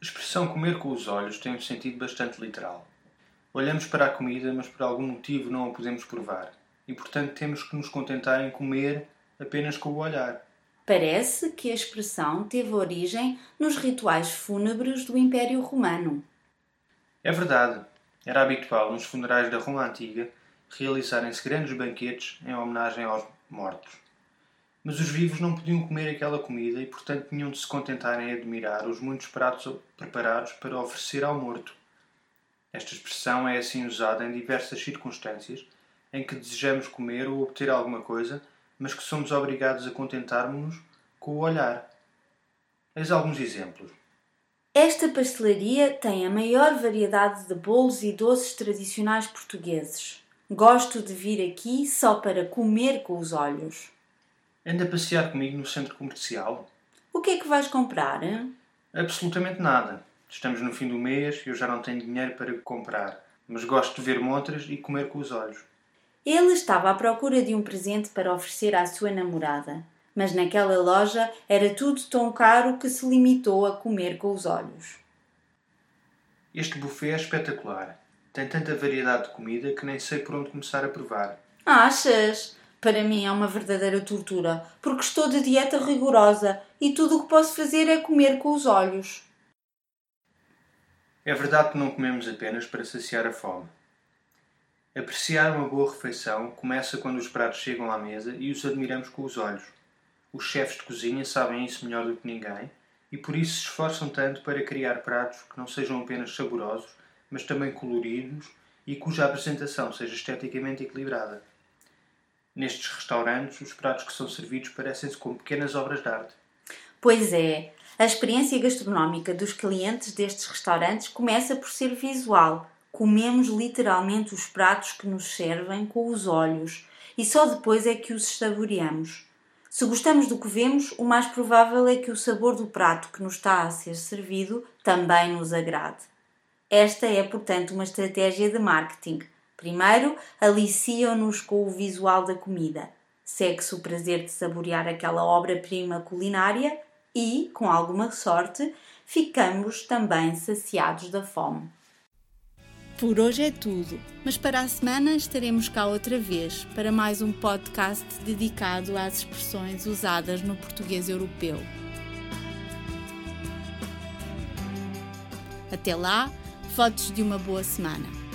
A expressão comer com os olhos tem um sentido bastante literal. Olhamos para a comida, mas por algum motivo não a podemos provar, e portanto temos que nos contentar em comer apenas com o olhar. Parece que a expressão teve origem nos rituais fúnebres do Império Romano. É verdade, era habitual nos funerais da Roma Antiga realizarem-se grandes banquetes em homenagem aos mortos. Mas os vivos não podiam comer aquela comida e, portanto, tinham de se contentar em admirar os muitos pratos preparados para oferecer ao morto. Esta expressão é assim usada em diversas circunstâncias em que desejamos comer ou obter alguma coisa, mas que somos obrigados a contentarmos-nos com o olhar. Eis alguns exemplos. Esta pastelaria tem a maior variedade de bolos e doces tradicionais portugueses. Gosto de vir aqui só para comer com os olhos. Anda a passear comigo no centro comercial? O que é que vais comprar? hein? Absolutamente nada. Estamos no fim do mês e eu já não tenho dinheiro para comprar, mas gosto de ver montras e comer com os olhos. Ele estava à procura de um presente para oferecer à sua namorada, mas naquela loja era tudo tão caro que se limitou a comer com os olhos. Este buffet é espetacular. Tem tanta variedade de comida que nem sei por onde começar a provar. Achas? Para mim é uma verdadeira tortura, porque estou de dieta rigorosa e tudo o que posso fazer é comer com os olhos. É verdade que não comemos apenas para saciar a fome. Apreciar uma boa refeição começa quando os pratos chegam à mesa e os admiramos com os olhos. Os chefes de cozinha sabem isso melhor do que ninguém e por isso se esforçam tanto para criar pratos que não sejam apenas saborosos, mas também coloridos e cuja apresentação seja esteticamente equilibrada. Nestes restaurantes, os pratos que são servidos parecem-se como pequenas obras de arte. Pois é, a experiência gastronómica dos clientes destes restaurantes começa por ser visual. Comemos literalmente os pratos que nos servem com os olhos e só depois é que os saboreamos. Se gostamos do que vemos, o mais provável é que o sabor do prato que nos está a ser servido também nos agrade. Esta é, portanto, uma estratégia de marketing. Primeiro, aliciam-nos com o visual da comida. Segue-se o prazer de saborear aquela obra-prima culinária e, com alguma sorte, ficamos também saciados da fome. Por hoje é tudo, mas para a semana estaremos cá outra vez para mais um podcast dedicado às expressões usadas no português europeu. Até lá, fotos de uma boa semana.